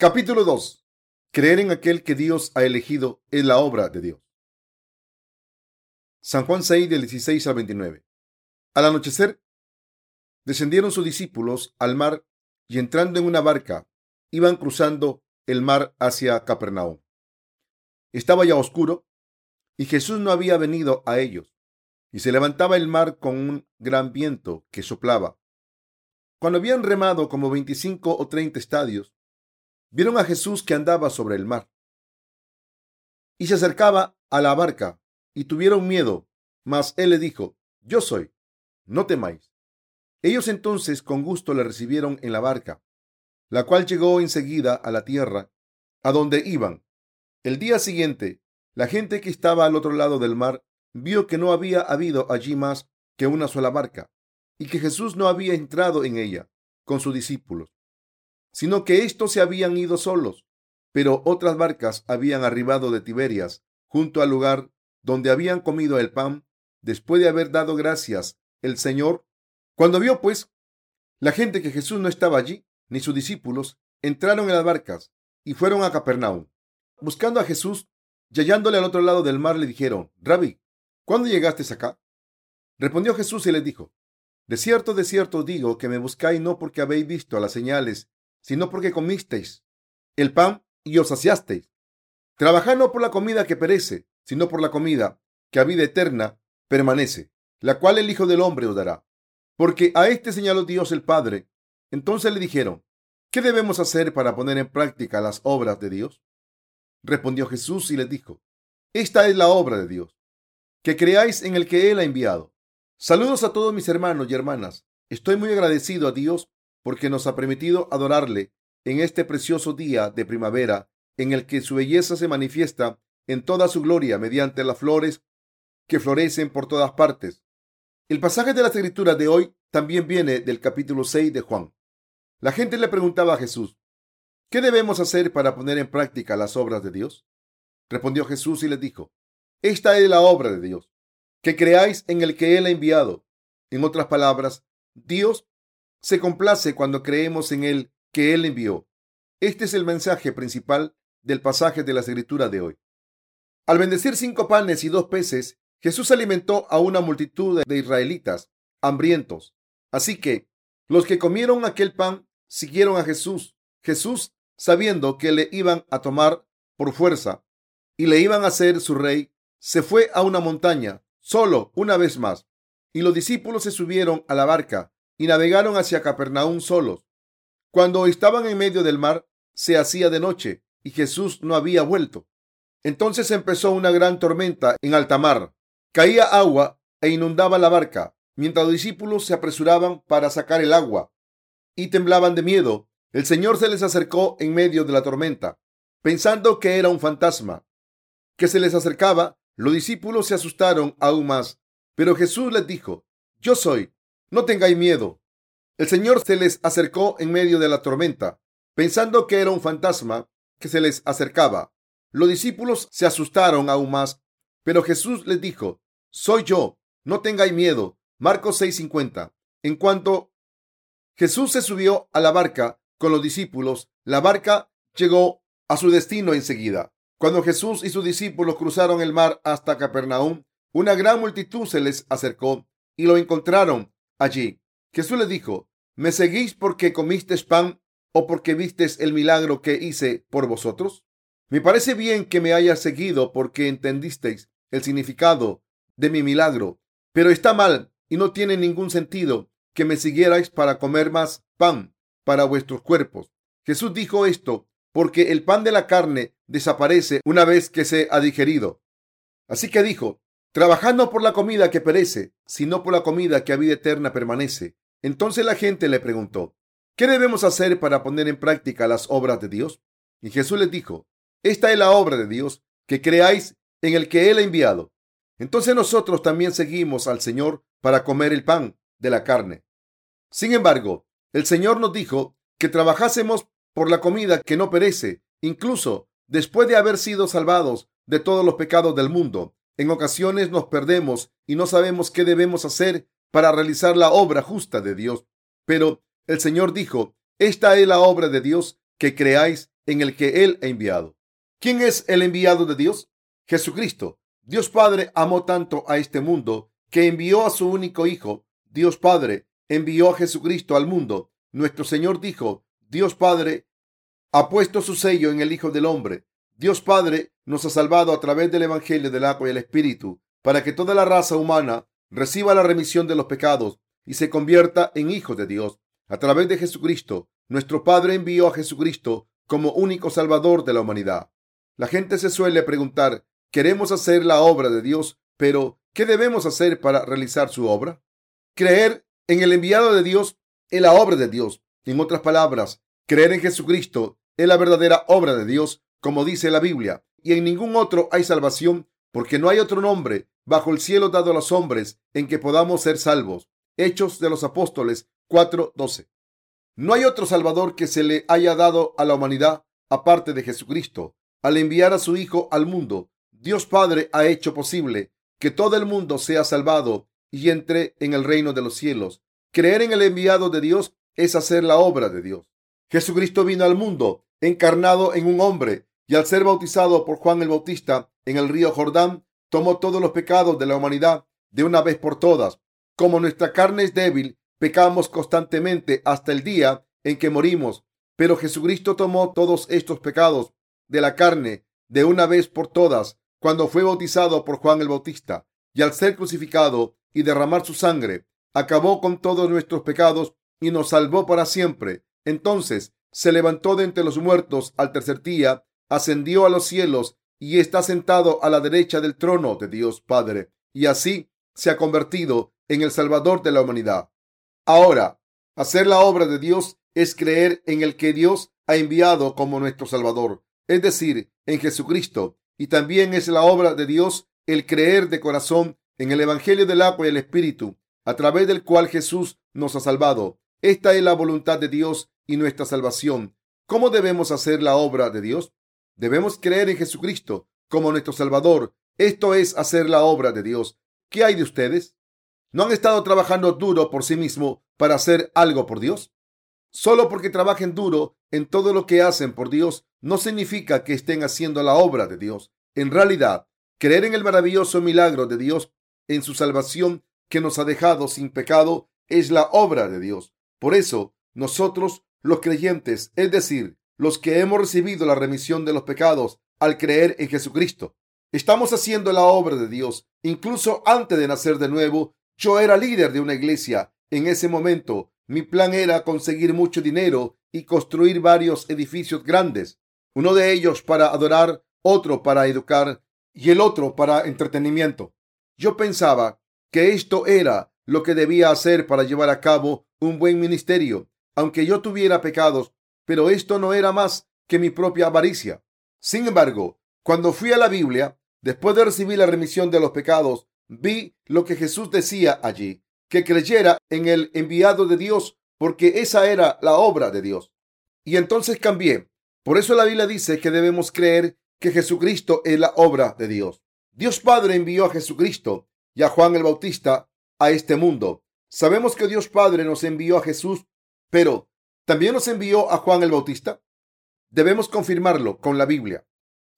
Capítulo 2. Creer en aquel que Dios ha elegido es la obra de Dios. San Juan 6, del 16 al 29. Al anochecer, descendieron sus discípulos al mar y entrando en una barca, iban cruzando el mar hacia Capernaum. Estaba ya oscuro y Jesús no había venido a ellos, y se levantaba el mar con un gran viento que soplaba. Cuando habían remado como veinticinco o treinta estadios, vieron a Jesús que andaba sobre el mar. Y se acercaba a la barca, y tuvieron miedo, mas él le dijo, Yo soy, no temáis. Ellos entonces con gusto le recibieron en la barca, la cual llegó enseguida a la tierra, a donde iban. El día siguiente, la gente que estaba al otro lado del mar vio que no había habido allí más que una sola barca, y que Jesús no había entrado en ella con sus discípulos, sino que éstos se habían ido solos, pero otras barcas habían arribado de Tiberias, junto al lugar donde habían comido el pan, después de haber dado gracias el Señor. Cuando vio, pues, la gente que Jesús no estaba allí, ni sus discípulos, entraron en las barcas y fueron a Capernaum. Buscando a Jesús y hallándole al otro lado del mar, le dijeron, Rabbi, ¿cuándo llegaste acá? Respondió Jesús y les dijo, De cierto, de cierto digo que me buscáis no porque habéis visto las señales sino porque comisteis el pan y os saciasteis. Trabajad no por la comida que perece, sino por la comida que a vida eterna permanece, la cual el Hijo del Hombre os dará. Porque a este señaló Dios el Padre. Entonces le dijeron, ¿qué debemos hacer para poner en práctica las obras de Dios? Respondió Jesús y les dijo, esta es la obra de Dios, que creáis en el que Él ha enviado. Saludos a todos mis hermanos y hermanas. Estoy muy agradecido a Dios porque nos ha permitido adorarle en este precioso día de primavera en el que su belleza se manifiesta en toda su gloria mediante las flores que florecen por todas partes. El pasaje de la escritura de hoy también viene del capítulo 6 de Juan. La gente le preguntaba a Jesús, ¿qué debemos hacer para poner en práctica las obras de Dios? Respondió Jesús y les dijo, esta es la obra de Dios, que creáis en el que Él ha enviado. En otras palabras, Dios se complace cuando creemos en el que Él envió. Este es el mensaje principal del pasaje de la escritura de hoy. Al bendecir cinco panes y dos peces, Jesús alimentó a una multitud de israelitas hambrientos. Así que los que comieron aquel pan siguieron a Jesús. Jesús, sabiendo que le iban a tomar por fuerza y le iban a hacer su rey, se fue a una montaña, solo una vez más, y los discípulos se subieron a la barca y navegaron hacia Capernaum solos. Cuando estaban en medio del mar, se hacía de noche y Jesús no había vuelto. Entonces empezó una gran tormenta en alta mar. Caía agua e inundaba la barca, mientras los discípulos se apresuraban para sacar el agua y temblaban de miedo. El Señor se les acercó en medio de la tormenta, pensando que era un fantasma que se les acercaba. Los discípulos se asustaron aún más, pero Jesús les dijo, Yo soy, no tengáis miedo. El Señor se les acercó en medio de la tormenta, pensando que era un fantasma que se les acercaba. Los discípulos se asustaron aún más, pero Jesús les dijo, Soy yo, no tengáis miedo. Marcos 6:50. En cuanto Jesús se subió a la barca con los discípulos, la barca llegó a su destino enseguida. Cuando Jesús y sus discípulos cruzaron el mar hasta Capernaum, una gran multitud se les acercó y lo encontraron allí. Jesús le dijo, ¿me seguís porque comisteis pan o porque vistes el milagro que hice por vosotros? Me parece bien que me hayas seguido porque entendisteis el significado de mi milagro, pero está mal y no tiene ningún sentido que me siguierais para comer más pan para vuestros cuerpos. Jesús dijo esto porque el pan de la carne desaparece una vez que se ha digerido. Así que dijo, trabajando por la comida que perece, sino por la comida que a vida eterna permanece. Entonces la gente le preguntó, ¿qué debemos hacer para poner en práctica las obras de Dios? Y Jesús les dijo, esta es la obra de Dios, que creáis en el que Él ha enviado. Entonces nosotros también seguimos al Señor para comer el pan de la carne. Sin embargo, el Señor nos dijo que trabajásemos por la comida que no perece, incluso después de haber sido salvados de todos los pecados del mundo. En ocasiones nos perdemos y no sabemos qué debemos hacer para realizar la obra justa de Dios. Pero el Señor dijo, esta es la obra de Dios, que creáis en el que Él ha enviado. ¿Quién es el enviado de Dios? Jesucristo. Dios Padre amó tanto a este mundo que envió a su único Hijo. Dios Padre envió a Jesucristo al mundo. Nuestro Señor dijo, Dios Padre ha puesto su sello en el Hijo del Hombre. Dios Padre nos ha salvado a través del Evangelio del agua y el Espíritu, para que toda la raza humana reciba la remisión de los pecados y se convierta en hijos de Dios. A través de Jesucristo, nuestro Padre envió a Jesucristo como único Salvador de la humanidad. La gente se suele preguntar, queremos hacer la obra de Dios, pero ¿qué debemos hacer para realizar su obra? Creer en el enviado de Dios es la obra de Dios. En otras palabras, creer en Jesucristo es la verdadera obra de Dios, como dice la Biblia, y en ningún otro hay salvación, porque no hay otro nombre bajo el cielo dado a los hombres en que podamos ser salvos. Hechos de los Apóstoles 4:12. No hay otro Salvador que se le haya dado a la humanidad aparte de Jesucristo. Al enviar a su Hijo al mundo, Dios Padre ha hecho posible que todo el mundo sea salvado y entre en el reino de los cielos. Creer en el enviado de Dios es hacer la obra de Dios. Jesucristo vino al mundo encarnado en un hombre y al ser bautizado por Juan el Bautista en el río Jordán, tomó todos los pecados de la humanidad de una vez por todas. Como nuestra carne es débil, pecamos constantemente hasta el día en que morimos. Pero Jesucristo tomó todos estos pecados de la carne de una vez por todas cuando fue bautizado por Juan el Bautista y al ser crucificado y derramar su sangre, acabó con todos nuestros pecados y nos salvó para siempre. Entonces se levantó de entre los muertos al tercer día, ascendió a los cielos y está sentado a la derecha del trono de Dios Padre. Y así se ha convertido en el Salvador de la humanidad. Ahora, hacer la obra de Dios es creer en el que Dios ha enviado como nuestro Salvador, es decir, en Jesucristo. Y también es la obra de Dios el creer de corazón en el Evangelio del agua y el Espíritu, a través del cual Jesús nos ha salvado. Esta es la voluntad de Dios y nuestra salvación. ¿Cómo debemos hacer la obra de Dios? Debemos creer en Jesucristo como nuestro Salvador. Esto es hacer la obra de Dios. ¿Qué hay de ustedes? ¿No han estado trabajando duro por sí mismo para hacer algo por Dios? Solo porque trabajen duro en todo lo que hacen por Dios no significa que estén haciendo la obra de Dios. En realidad, creer en el maravilloso milagro de Dios en su salvación que nos ha dejado sin pecado es la obra de Dios. Por eso, nosotros, los creyentes, es decir, los que hemos recibido la remisión de los pecados al creer en Jesucristo. Estamos haciendo la obra de Dios. Incluso antes de nacer de nuevo, yo era líder de una iglesia. En ese momento, mi plan era conseguir mucho dinero y construir varios edificios grandes. Uno de ellos para adorar, otro para educar y el otro para entretenimiento. Yo pensaba que esto era lo que debía hacer para llevar a cabo un buen ministerio. Aunque yo tuviera pecados, pero esto no era más que mi propia avaricia. Sin embargo, cuando fui a la Biblia, después de recibir la remisión de los pecados, vi lo que Jesús decía allí, que creyera en el enviado de Dios, porque esa era la obra de Dios. Y entonces cambié. Por eso la Biblia dice que debemos creer que Jesucristo es la obra de Dios. Dios Padre envió a Jesucristo y a Juan el Bautista a este mundo. Sabemos que Dios Padre nos envió a Jesús, pero ¿También nos envió a Juan el Bautista? Debemos confirmarlo con la Biblia.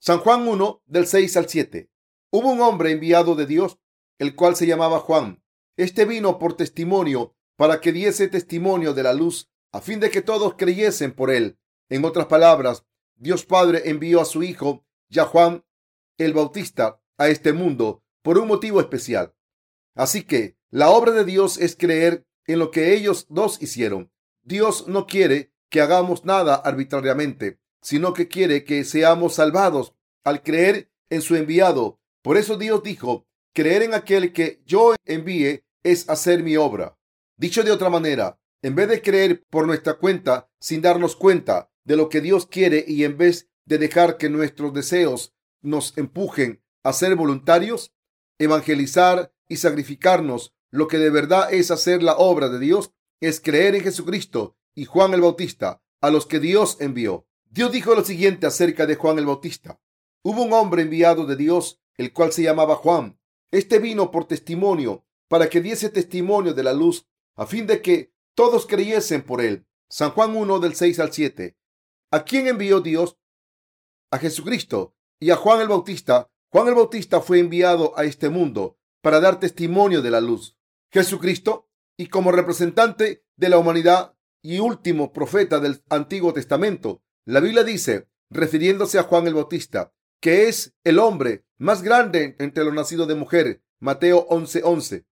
San Juan 1, del 6 al 7. Hubo un hombre enviado de Dios, el cual se llamaba Juan. Este vino por testimonio, para que diese testimonio de la luz, a fin de que todos creyesen por él. En otras palabras, Dios Padre envió a su Hijo, ya Juan el Bautista, a este mundo por un motivo especial. Así que la obra de Dios es creer en lo que ellos dos hicieron. Dios no quiere que hagamos nada arbitrariamente, sino que quiere que seamos salvados al creer en su enviado. Por eso Dios dijo, creer en aquel que yo envíe es hacer mi obra. Dicho de otra manera, en vez de creer por nuestra cuenta sin darnos cuenta de lo que Dios quiere y en vez de dejar que nuestros deseos nos empujen a ser voluntarios, evangelizar y sacrificarnos, lo que de verdad es hacer la obra de Dios, es creer en Jesucristo y Juan el Bautista, a los que Dios envió. Dios dijo lo siguiente acerca de Juan el Bautista. Hubo un hombre enviado de Dios, el cual se llamaba Juan. Este vino por testimonio, para que diese testimonio de la luz, a fin de que todos creyesen por él. San Juan 1 del 6 al 7. ¿A quién envió Dios? a Jesucristo y a Juan el Bautista, Juan el Bautista fue enviado a este mundo para dar testimonio de la luz. Jesucristo, y como representante de la humanidad y último profeta del Antiguo Testamento, la Biblia dice, refiriéndose a Juan el Bautista, que es el hombre más grande entre los nacidos de mujer. Mateo 11:11.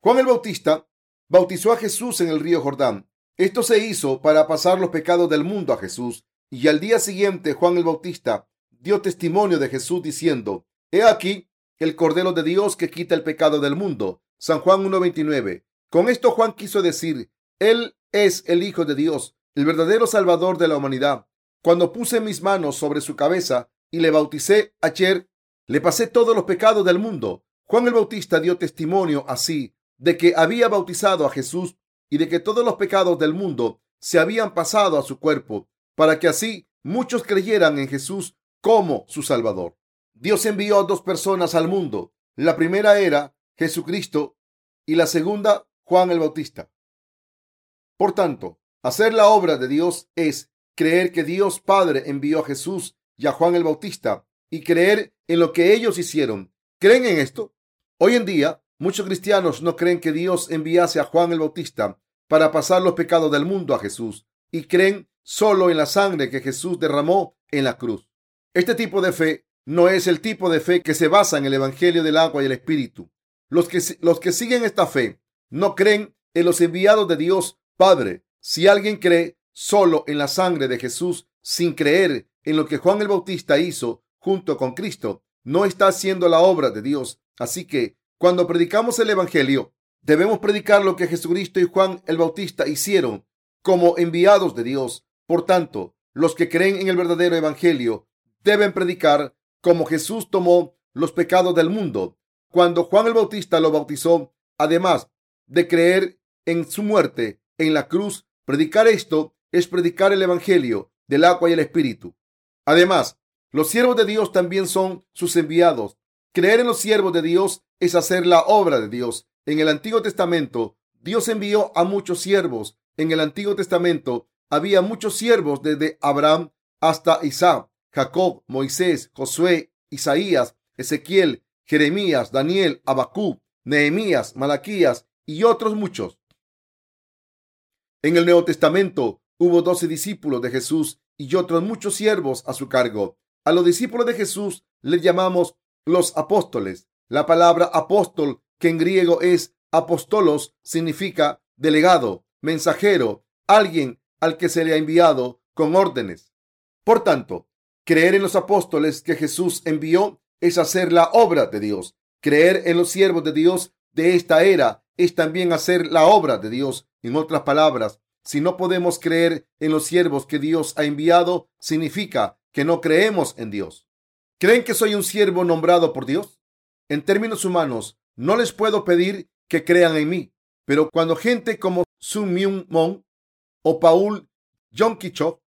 Juan el Bautista bautizó a Jesús en el río Jordán. Esto se hizo para pasar los pecados del mundo a Jesús. Y al día siguiente Juan el Bautista dio testimonio de Jesús diciendo, He aquí el Cordero de Dios que quita el pecado del mundo. San Juan 1.29. Con esto Juan quiso decir, Él es el Hijo de Dios, el verdadero Salvador de la humanidad. Cuando puse mis manos sobre su cabeza y le bauticé ayer, le pasé todos los pecados del mundo. Juan el Bautista dio testimonio así de que había bautizado a Jesús y de que todos los pecados del mundo se habían pasado a su cuerpo, para que así muchos creyeran en Jesús como su Salvador. Dios envió dos personas al mundo. La primera era Jesucristo y la segunda Juan el Bautista. Por tanto, hacer la obra de Dios es creer que Dios Padre envió a Jesús y a Juan el Bautista y creer en lo que ellos hicieron. ¿Creen en esto? Hoy en día, muchos cristianos no creen que Dios enviase a Juan el Bautista para pasar los pecados del mundo a Jesús y creen solo en la sangre que Jesús derramó en la cruz. Este tipo de fe no es el tipo de fe que se basa en el Evangelio del agua y el Espíritu. Los que, los que siguen esta fe no creen en los enviados de Dios Padre. Si alguien cree solo en la sangre de Jesús sin creer en lo que Juan el Bautista hizo junto con Cristo, no está haciendo la obra de Dios. Así que cuando predicamos el Evangelio, debemos predicar lo que Jesucristo y Juan el Bautista hicieron como enviados de Dios. Por tanto, los que creen en el verdadero Evangelio deben predicar como Jesús tomó los pecados del mundo. Cuando Juan el Bautista lo bautizó, además de creer en su muerte en la cruz, predicar esto es predicar el Evangelio del agua y el Espíritu. Además, los siervos de Dios también son sus enviados. Creer en los siervos de Dios es hacer la obra de Dios. En el Antiguo Testamento, Dios envió a muchos siervos. En el Antiguo Testamento había muchos siervos desde Abraham hasta Isaac, Jacob, Moisés, Josué, Isaías, Ezequiel, Jeremías, Daniel, Abacú, Nehemías, Malaquías y otros muchos. En el Nuevo Testamento hubo doce discípulos de Jesús y otros muchos siervos a su cargo. A los discípulos de Jesús les llamamos los apóstoles. La palabra apóstol, que en griego es apostolos, significa delegado, mensajero, alguien al que se le ha enviado con órdenes. Por tanto, creer en los apóstoles que Jesús envió es hacer la obra de Dios. Creer en los siervos de Dios de esta era es también hacer la obra de Dios. En otras palabras, si no podemos creer en los siervos que Dios ha enviado, significa que no creemos en Dios. ¿Creen que soy un siervo nombrado por Dios? En términos humanos, no les puedo pedir que crean en mí, pero cuando gente como Sun Myung Mon o Paul Kichok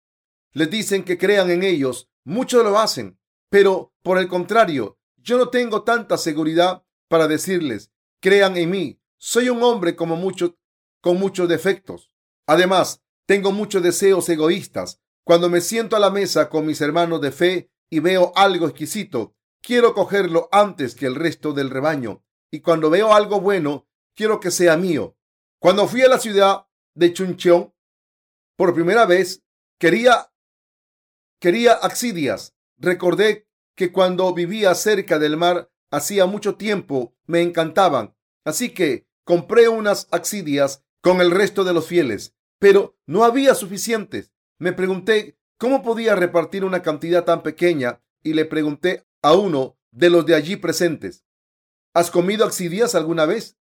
les dicen que crean en ellos, muchos lo hacen, pero por el contrario, yo no tengo tanta seguridad para decirles, crean en mí. Soy un hombre como muchos con muchos defectos. Además, tengo muchos deseos egoístas. Cuando me siento a la mesa con mis hermanos de fe y veo algo exquisito, quiero cogerlo antes que el resto del rebaño. Y cuando veo algo bueno, quiero que sea mío. Cuando fui a la ciudad de Chuncheon por primera vez, quería quería axidias. Recordé que cuando vivía cerca del mar hacía mucho tiempo me encantaban. Así que compré unas axidias con el resto de los fieles, pero no había suficientes. Me pregunté cómo podía repartir una cantidad tan pequeña y le pregunté a uno de los de allí presentes, ¿has comido axidias alguna vez?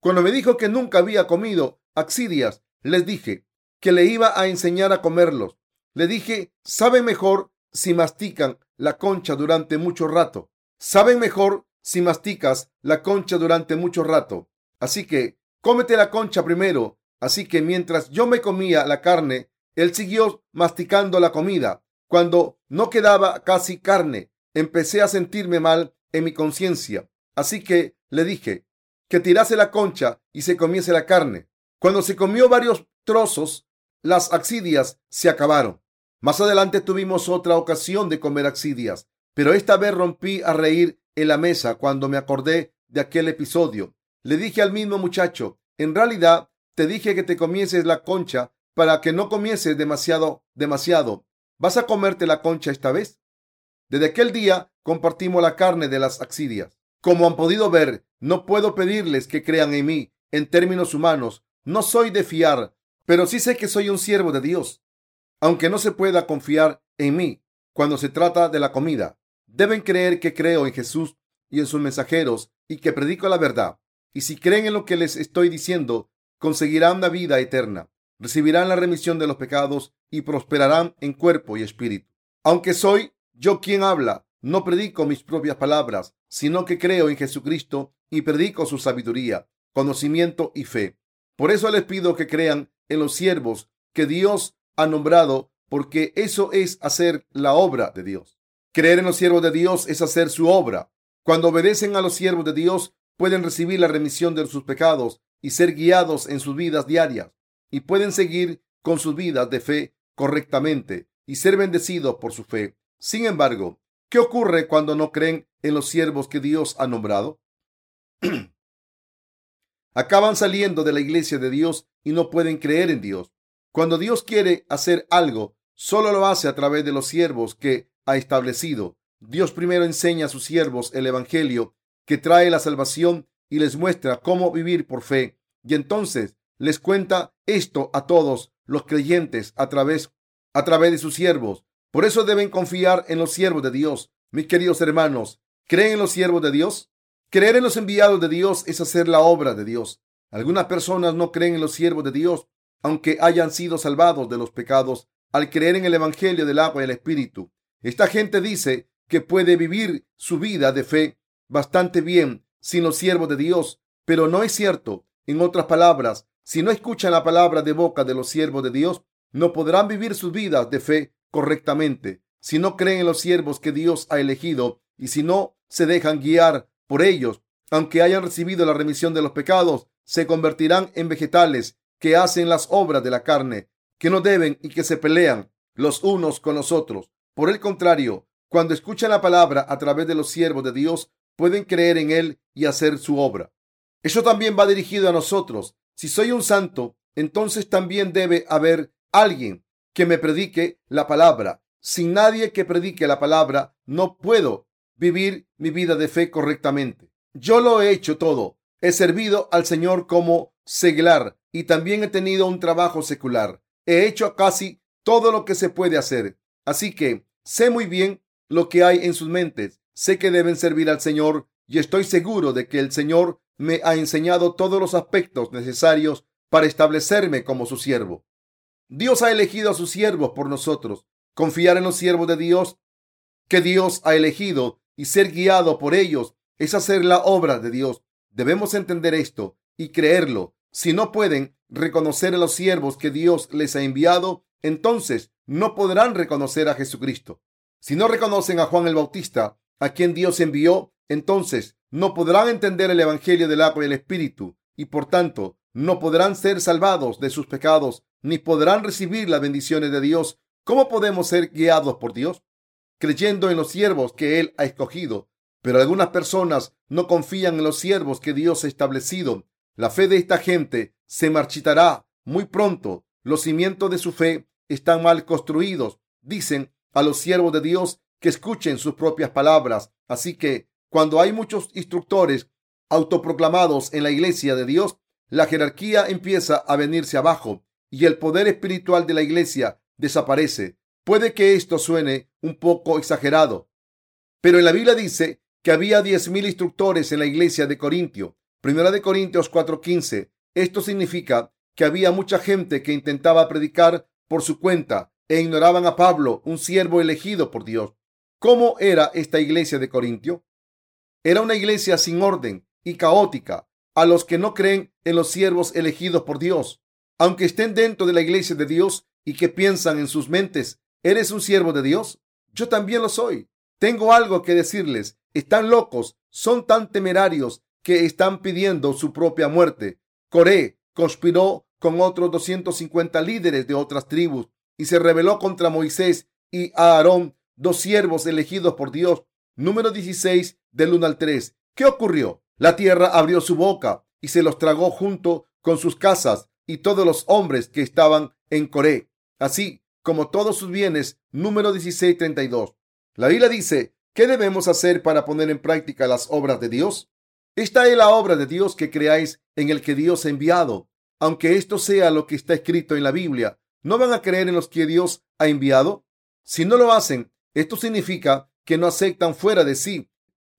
Cuando me dijo que nunca había comido axidias, les dije que le iba a enseñar a comerlos. Le dije, sabe mejor si mastican la concha durante mucho rato. Saben mejor si masticas la concha durante mucho rato. Así que cómete la concha primero. Así que mientras yo me comía la carne, él siguió masticando la comida. Cuando no quedaba casi carne, empecé a sentirme mal en mi conciencia. Así que le dije que tirase la concha y se comiese la carne. Cuando se comió varios trozos, las axidias se acabaron. Más adelante tuvimos otra ocasión de comer axidias, pero esta vez rompí a reír en la mesa cuando me acordé de aquel episodio. Le dije al mismo muchacho, en realidad te dije que te comieses la concha para que no comieses demasiado, demasiado. ¿Vas a comerte la concha esta vez? Desde aquel día compartimos la carne de las axidias. Como han podido ver, no puedo pedirles que crean en mí en términos humanos. No soy de fiar, pero sí sé que soy un siervo de Dios. Aunque no se pueda confiar en mí cuando se trata de la comida, deben creer que creo en Jesús y en sus mensajeros y que predico la verdad. Y si creen en lo que les estoy diciendo, conseguirán la vida eterna, recibirán la remisión de los pecados y prosperarán en cuerpo y espíritu. Aunque soy yo quien habla, no predico mis propias palabras, sino que creo en Jesucristo y predico su sabiduría, conocimiento y fe. Por eso les pido que crean en los siervos que Dios ha nombrado, porque eso es hacer la obra de Dios. Creer en los siervos de Dios es hacer su obra. Cuando obedecen a los siervos de Dios, pueden recibir la remisión de sus pecados y ser guiados en sus vidas diarias, y pueden seguir con sus vidas de fe correctamente y ser bendecidos por su fe. Sin embargo, ¿qué ocurre cuando no creen en los siervos que Dios ha nombrado? Acaban saliendo de la iglesia de Dios y no pueden creer en Dios. Cuando Dios quiere hacer algo, solo lo hace a través de los siervos que ha establecido. Dios primero enseña a sus siervos el Evangelio que trae la salvación y les muestra cómo vivir por fe. Y entonces les cuenta esto a todos los creyentes a través, a través de sus siervos. Por eso deben confiar en los siervos de Dios. Mis queridos hermanos, ¿creen en los siervos de Dios? Creer en los enviados de Dios es hacer la obra de Dios. Algunas personas no creen en los siervos de Dios aunque hayan sido salvados de los pecados al creer en el Evangelio del agua y el Espíritu. Esta gente dice que puede vivir su vida de fe bastante bien sin los siervos de Dios, pero no es cierto. En otras palabras, si no escuchan la palabra de boca de los siervos de Dios, no podrán vivir sus vidas de fe correctamente. Si no creen en los siervos que Dios ha elegido y si no se dejan guiar por ellos, aunque hayan recibido la remisión de los pecados, se convertirán en vegetales que hacen las obras de la carne, que no deben y que se pelean los unos con los otros. Por el contrario, cuando escuchan la palabra a través de los siervos de Dios, pueden creer en Él y hacer su obra. Eso también va dirigido a nosotros. Si soy un santo, entonces también debe haber alguien que me predique la palabra. Sin nadie que predique la palabra, no puedo vivir mi vida de fe correctamente. Yo lo he hecho todo. He servido al Señor como seglar y también he tenido un trabajo secular. He hecho casi todo lo que se puede hacer. Así que sé muy bien lo que hay en sus mentes. Sé que deben servir al Señor y estoy seguro de que el Señor me ha enseñado todos los aspectos necesarios para establecerme como su siervo. Dios ha elegido a sus siervos por nosotros. Confiar en los siervos de Dios que Dios ha elegido y ser guiado por ellos es hacer la obra de Dios. Debemos entender esto y creerlo. Si no pueden reconocer a los siervos que Dios les ha enviado, entonces no podrán reconocer a Jesucristo. Si no reconocen a Juan el Bautista, a quien Dios envió, entonces no podrán entender el Evangelio del agua y el Espíritu, y por tanto no podrán ser salvados de sus pecados, ni podrán recibir las bendiciones de Dios. ¿Cómo podemos ser guiados por Dios? Creyendo en los siervos que Él ha escogido. Pero algunas personas no confían en los siervos que Dios ha establecido la fe de esta gente se marchitará muy pronto. Los cimientos de su fe están mal construidos. Dicen a los siervos de Dios que escuchen sus propias palabras. Así que cuando hay muchos instructores autoproclamados en la iglesia de Dios, la jerarquía empieza a venirse abajo y el poder espiritual de la iglesia desaparece. Puede que esto suene un poco exagerado, pero en la Biblia dice que había diez mil instructores en la iglesia de Corintio. Primera de Corintios 4:15. Esto significa que había mucha gente que intentaba predicar por su cuenta e ignoraban a Pablo, un siervo elegido por Dios. ¿Cómo era esta iglesia de Corintio? Era una iglesia sin orden y caótica a los que no creen en los siervos elegidos por Dios. Aunque estén dentro de la iglesia de Dios y que piensan en sus mentes, ¿eres un siervo de Dios? Yo también lo soy. Tengo algo que decirles. Están locos, son tan temerarios que están pidiendo su propia muerte. Coré conspiró con otros 250 líderes de otras tribus y se rebeló contra Moisés y Aarón, dos siervos elegidos por Dios. Número 16 del 1 al 3. ¿Qué ocurrió? La tierra abrió su boca y se los tragó junto con sus casas y todos los hombres que estaban en Coré, así como todos sus bienes. Número 16, 32. La Biblia dice, ¿qué debemos hacer para poner en práctica las obras de Dios? Esta es la obra de Dios que creáis en el que Dios ha enviado. Aunque esto sea lo que está escrito en la Biblia, ¿no van a creer en los que Dios ha enviado? Si no lo hacen, esto significa que no aceptan fuera de sí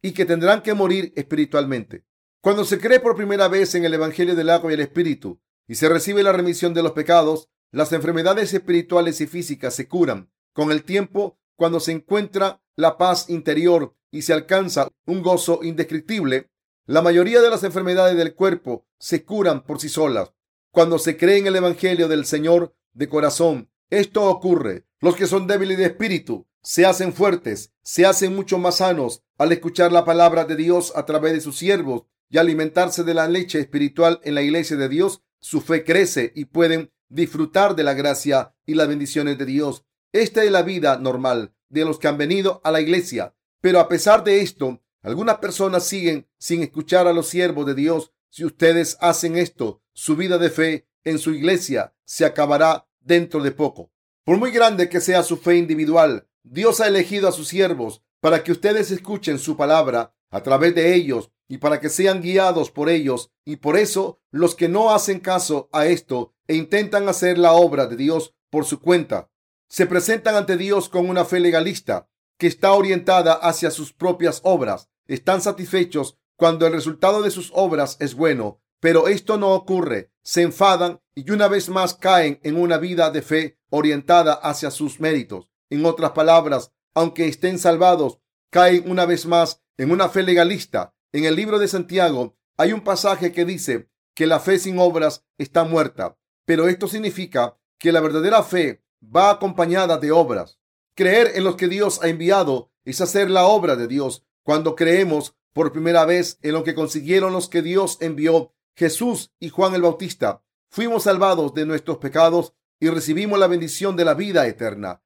y que tendrán que morir espiritualmente. Cuando se cree por primera vez en el Evangelio del agua y el Espíritu y se recibe la remisión de los pecados, las enfermedades espirituales y físicas se curan. Con el tiempo, cuando se encuentra la paz interior y se alcanza un gozo indescriptible, la mayoría de las enfermedades del cuerpo se curan por sí solas. Cuando se cree en el Evangelio del Señor de corazón, esto ocurre. Los que son débiles de espíritu se hacen fuertes, se hacen mucho más sanos al escuchar la palabra de Dios a través de sus siervos y alimentarse de la leche espiritual en la iglesia de Dios. Su fe crece y pueden disfrutar de la gracia y las bendiciones de Dios. Esta es la vida normal de los que han venido a la iglesia. Pero a pesar de esto, algunas personas siguen sin escuchar a los siervos de Dios. Si ustedes hacen esto, su vida de fe en su iglesia se acabará dentro de poco. Por muy grande que sea su fe individual, Dios ha elegido a sus siervos para que ustedes escuchen su palabra a través de ellos y para que sean guiados por ellos. Y por eso los que no hacen caso a esto e intentan hacer la obra de Dios por su cuenta, se presentan ante Dios con una fe legalista que está orientada hacia sus propias obras. Están satisfechos cuando el resultado de sus obras es bueno, pero esto no ocurre. Se enfadan y una vez más caen en una vida de fe orientada hacia sus méritos. En otras palabras, aunque estén salvados, caen una vez más en una fe legalista. En el libro de Santiago hay un pasaje que dice que la fe sin obras está muerta, pero esto significa que la verdadera fe va acompañada de obras. Creer en los que Dios ha enviado es hacer la obra de Dios. Cuando creemos por primera vez en lo que consiguieron los que Dios envió, Jesús y Juan el Bautista, fuimos salvados de nuestros pecados y recibimos la bendición de la vida eterna.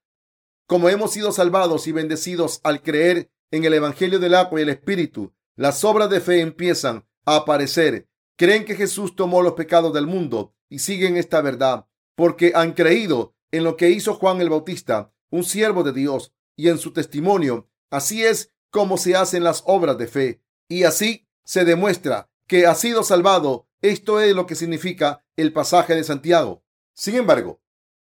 Como hemos sido salvados y bendecidos al creer en el Evangelio del agua y el Espíritu, las obras de fe empiezan a aparecer. Creen que Jesús tomó los pecados del mundo y siguen esta verdad porque han creído en lo que hizo Juan el Bautista un siervo de Dios y en su testimonio. Así es como se hacen las obras de fe y así se demuestra que ha sido salvado. Esto es lo que significa el pasaje de Santiago. Sin embargo,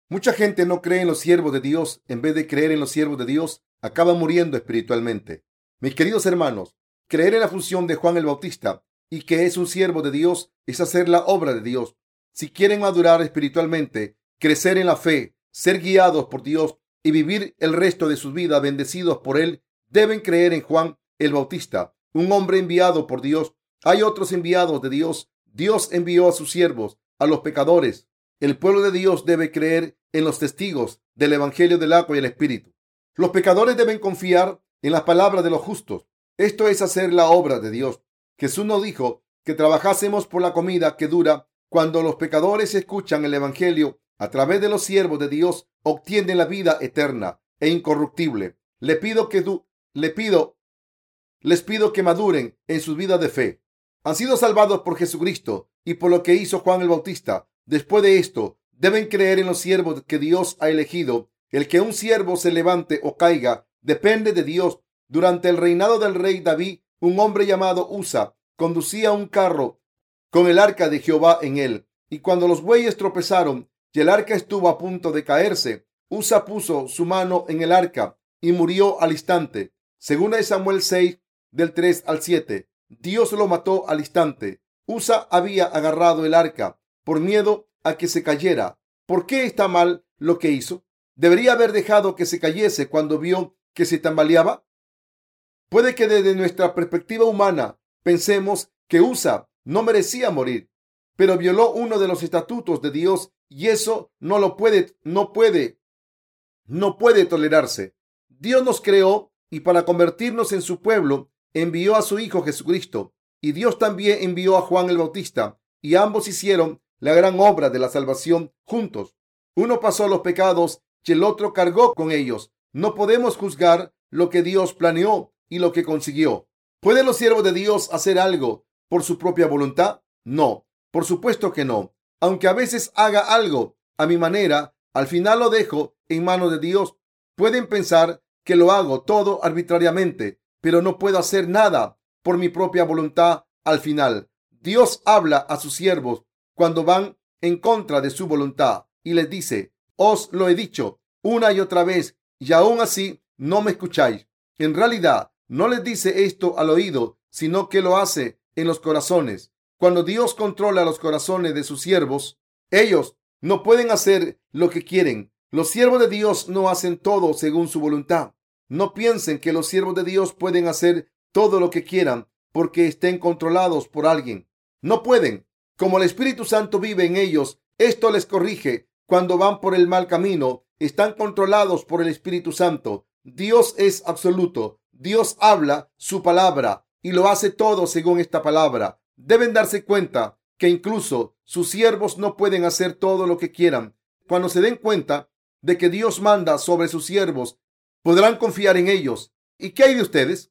mucha gente no cree en los siervos de Dios. En vez de creer en los siervos de Dios, acaba muriendo espiritualmente. Mis queridos hermanos, creer en la función de Juan el Bautista y que es un siervo de Dios es hacer la obra de Dios. Si quieren madurar espiritualmente, crecer en la fe, ser guiados por Dios y vivir el resto de sus vidas bendecidos por Él, deben creer en Juan el Bautista, un hombre enviado por Dios. Hay otros enviados de Dios. Dios envió a sus siervos, a los pecadores. El pueblo de Dios debe creer en los testigos del Evangelio del agua y el Espíritu. Los pecadores deben confiar en las palabras de los justos. Esto es hacer la obra de Dios. Jesús nos dijo que trabajásemos por la comida que dura. Cuando los pecadores escuchan el Evangelio a través de los siervos de Dios obtienen la vida eterna e incorruptible. Le pido que du le pido, les pido que maduren en sus vidas de fe. Han sido salvados por Jesucristo y por lo que hizo Juan el Bautista. Después de esto, deben creer en los siervos que Dios ha elegido. El que un siervo se levante o caiga depende de Dios. Durante el reinado del rey David, un hombre llamado Usa conducía un carro con el arca de Jehová en él. Y cuando los bueyes tropezaron y el arca estuvo a punto de caerse, Usa puso su mano en el arca y murió al instante. Según Samuel 6, del 3 al 7, Dios lo mató al instante. Usa había agarrado el arca por miedo a que se cayera. ¿Por qué está mal lo que hizo? ¿Debería haber dejado que se cayese cuando vio que se tambaleaba? Puede que desde nuestra perspectiva humana pensemos que Usa no merecía morir, pero violó uno de los estatutos de Dios y eso no lo puede, no puede, no puede tolerarse. Dios nos creó y para convertirnos en su pueblo envió a su Hijo Jesucristo. Y Dios también envió a Juan el Bautista y ambos hicieron la gran obra de la salvación juntos. Uno pasó los pecados y el otro cargó con ellos. No podemos juzgar lo que Dios planeó y lo que consiguió. ¿Pueden los siervos de Dios hacer algo por su propia voluntad? No, por supuesto que no. Aunque a veces haga algo a mi manera, al final lo dejo en manos de Dios. Pueden pensar que lo hago todo arbitrariamente, pero no puedo hacer nada por mi propia voluntad al final. Dios habla a sus siervos cuando van en contra de su voluntad y les dice, os lo he dicho una y otra vez y aún así no me escucháis. En realidad, no les dice esto al oído, sino que lo hace en los corazones. Cuando Dios controla los corazones de sus siervos, ellos no pueden hacer lo que quieren. Los siervos de Dios no hacen todo según su voluntad. No piensen que los siervos de Dios pueden hacer todo lo que quieran porque estén controlados por alguien. No pueden. Como el Espíritu Santo vive en ellos, esto les corrige cuando van por el mal camino. Están controlados por el Espíritu Santo. Dios es absoluto. Dios habla su palabra y lo hace todo según esta palabra. Deben darse cuenta que incluso sus siervos no pueden hacer todo lo que quieran. Cuando se den cuenta de que Dios manda sobre sus siervos, podrán confiar en ellos. ¿Y qué hay de ustedes?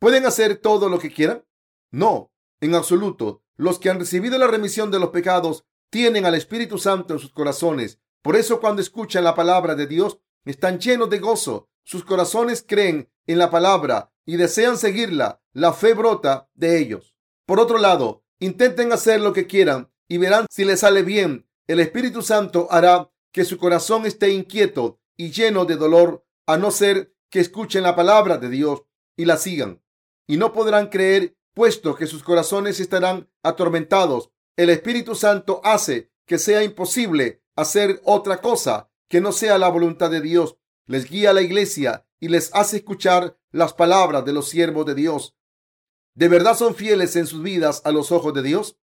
¿Pueden hacer todo lo que quieran? No, en absoluto. Los que han recibido la remisión de los pecados tienen al Espíritu Santo en sus corazones. Por eso cuando escuchan la palabra de Dios, están llenos de gozo. Sus corazones creen en la palabra y desean seguirla. La fe brota de ellos. Por otro lado, intenten hacer lo que quieran y verán si les sale bien. El Espíritu Santo hará que su corazón esté inquieto y lleno de dolor, a no ser que escuchen la palabra de Dios y la sigan. Y no podrán creer, puesto que sus corazones estarán atormentados. El Espíritu Santo hace que sea imposible hacer otra cosa que no sea la voluntad de Dios. Les guía a la iglesia y les hace escuchar las palabras de los siervos de Dios. ¿De verdad son fieles en sus vidas a los ojos de Dios?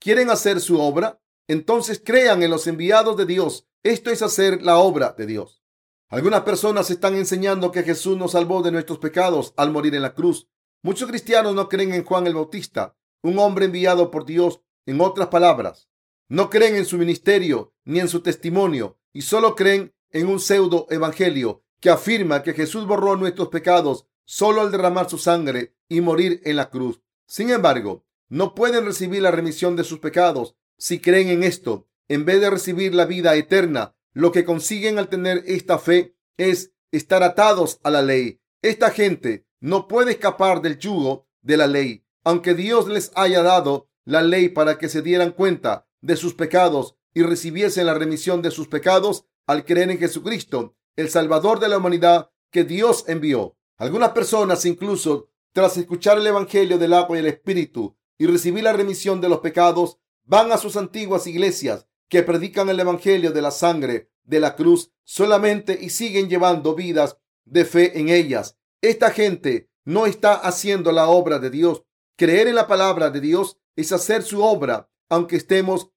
¿Quieren hacer su obra? Entonces crean en los enviados de Dios. Esto es hacer la obra de Dios. Algunas personas están enseñando que Jesús nos salvó de nuestros pecados al morir en la cruz. Muchos cristianos no creen en Juan el Bautista, un hombre enviado por Dios. En otras palabras, no creen en su ministerio ni en su testimonio y solo creen en un pseudo evangelio que afirma que Jesús borró nuestros pecados solo al derramar su sangre y morir en la cruz. Sin embargo, no pueden recibir la remisión de sus pecados si creen en esto. En vez de recibir la vida eterna, lo que consiguen al tener esta fe es estar atados a la ley. Esta gente no puede escapar del yugo de la ley, aunque Dios les haya dado la ley para que se dieran cuenta de sus pecados y recibiesen la remisión de sus pecados al creer en Jesucristo, el Salvador de la humanidad que Dios envió. Algunas personas incluso, tras escuchar el Evangelio del agua y el Espíritu y recibir la remisión de los pecados, van a sus antiguas iglesias que predican el Evangelio de la sangre de la cruz solamente y siguen llevando vidas de fe en ellas. Esta gente no está haciendo la obra de Dios. Creer en la palabra de Dios es hacer su obra, aunque estemos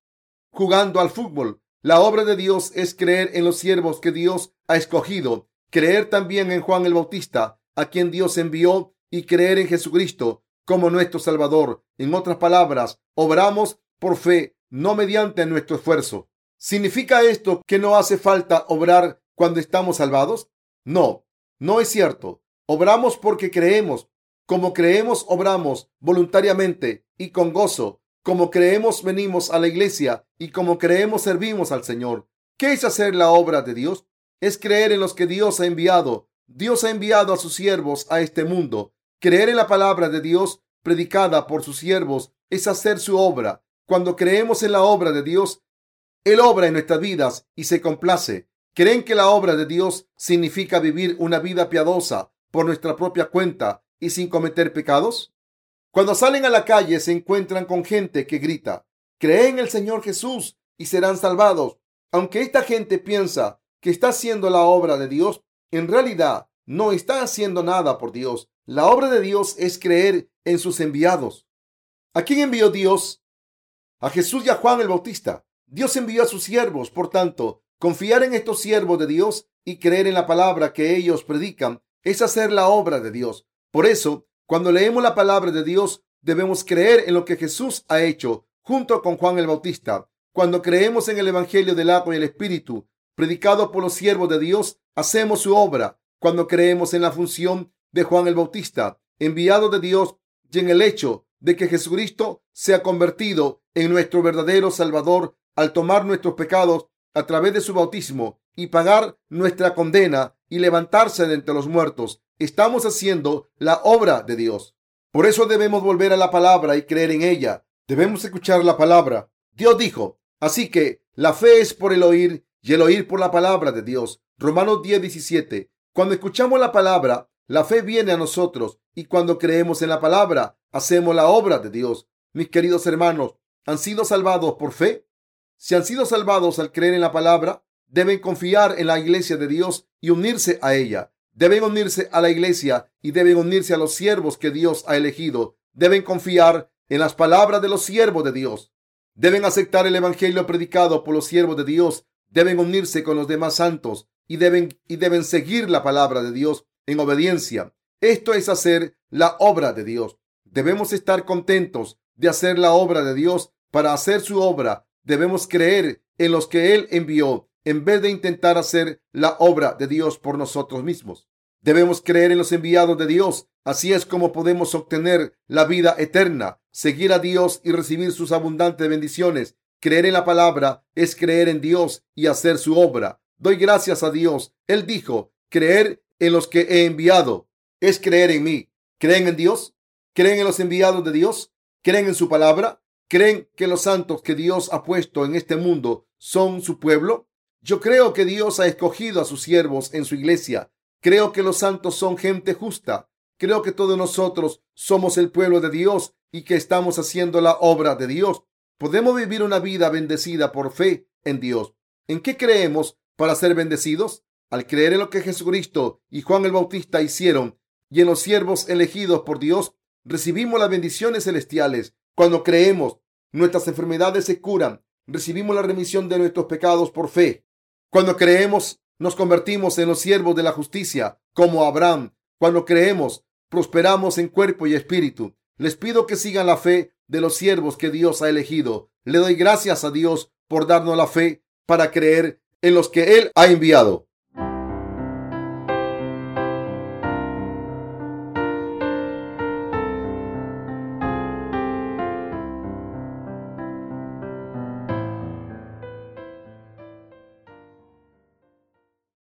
jugando al fútbol. La obra de Dios es creer en los siervos que Dios ha escogido, creer también en Juan el Bautista, a quien Dios envió, y creer en Jesucristo como nuestro Salvador. En otras palabras, obramos por fe, no mediante nuestro esfuerzo. ¿Significa esto que no hace falta obrar cuando estamos salvados? No, no es cierto. Obramos porque creemos. Como creemos, obramos voluntariamente y con gozo. Como creemos, venimos a la iglesia y como creemos, servimos al Señor. ¿Qué es hacer la obra de Dios? Es creer en los que Dios ha enviado. Dios ha enviado a sus siervos a este mundo. Creer en la palabra de Dios predicada por sus siervos es hacer su obra. Cuando creemos en la obra de Dios, él obra en nuestras vidas y se complace. ¿Creen que la obra de Dios significa vivir una vida piadosa por nuestra propia cuenta y sin cometer pecados? Cuando salen a la calle se encuentran con gente que grita, creen en el Señor Jesús y serán salvados. Aunque esta gente piensa que está haciendo la obra de Dios, en realidad no está haciendo nada por Dios. La obra de Dios es creer en sus enviados. ¿A quién envió Dios? A Jesús y a Juan el Bautista. Dios envió a sus siervos, por tanto, confiar en estos siervos de Dios y creer en la palabra que ellos predican es hacer la obra de Dios. Por eso, cuando leemos la palabra de Dios, debemos creer en lo que Jesús ha hecho junto con Juan el Bautista. Cuando creemos en el Evangelio del agua y el Espíritu, predicado por los siervos de Dios, hacemos su obra cuando creemos en la función de Juan el Bautista, enviado de Dios, y en el hecho de que Jesucristo se ha convertido en nuestro verdadero Salvador al tomar nuestros pecados a través de su bautismo y pagar nuestra condena y levantarse de entre los muertos. Estamos haciendo la obra de Dios. Por eso debemos volver a la palabra y creer en ella. Debemos escuchar la palabra. Dios dijo, así que la fe es por el oír y el oír por la palabra de Dios. Romanos 10, 17. Cuando escuchamos la palabra, la fe viene a nosotros y cuando creemos en la palabra, hacemos la obra de Dios. Mis queridos hermanos, ¿han sido salvados por fe? Si han sido salvados al creer en la palabra, deben confiar en la iglesia de Dios y unirse a ella. Deben unirse a la iglesia y deben unirse a los siervos que Dios ha elegido. Deben confiar en las palabras de los siervos de Dios. Deben aceptar el evangelio predicado por los siervos de Dios. Deben unirse con los demás santos y deben, y deben seguir la palabra de Dios en obediencia. Esto es hacer la obra de Dios. Debemos estar contentos de hacer la obra de Dios. Para hacer su obra, debemos creer en los que Él envió en vez de intentar hacer la obra de Dios por nosotros mismos. Debemos creer en los enviados de Dios. Así es como podemos obtener la vida eterna, seguir a Dios y recibir sus abundantes bendiciones. Creer en la palabra es creer en Dios y hacer su obra. Doy gracias a Dios. Él dijo, creer en los que he enviado es creer en mí. ¿Creen en Dios? ¿Creen en los enviados de Dios? ¿Creen en su palabra? ¿Creen que los santos que Dios ha puesto en este mundo son su pueblo? Yo creo que Dios ha escogido a sus siervos en su iglesia. Creo que los santos son gente justa. Creo que todos nosotros somos el pueblo de Dios y que estamos haciendo la obra de Dios. Podemos vivir una vida bendecida por fe en Dios. ¿En qué creemos para ser bendecidos? Al creer en lo que Jesucristo y Juan el Bautista hicieron y en los siervos elegidos por Dios, recibimos las bendiciones celestiales. Cuando creemos, nuestras enfermedades se curan. Recibimos la remisión de nuestros pecados por fe. Cuando creemos, nos convertimos en los siervos de la justicia, como Abraham. Cuando creemos, prosperamos en cuerpo y espíritu. Les pido que sigan la fe de los siervos que Dios ha elegido. Le doy gracias a Dios por darnos la fe para creer en los que Él ha enviado.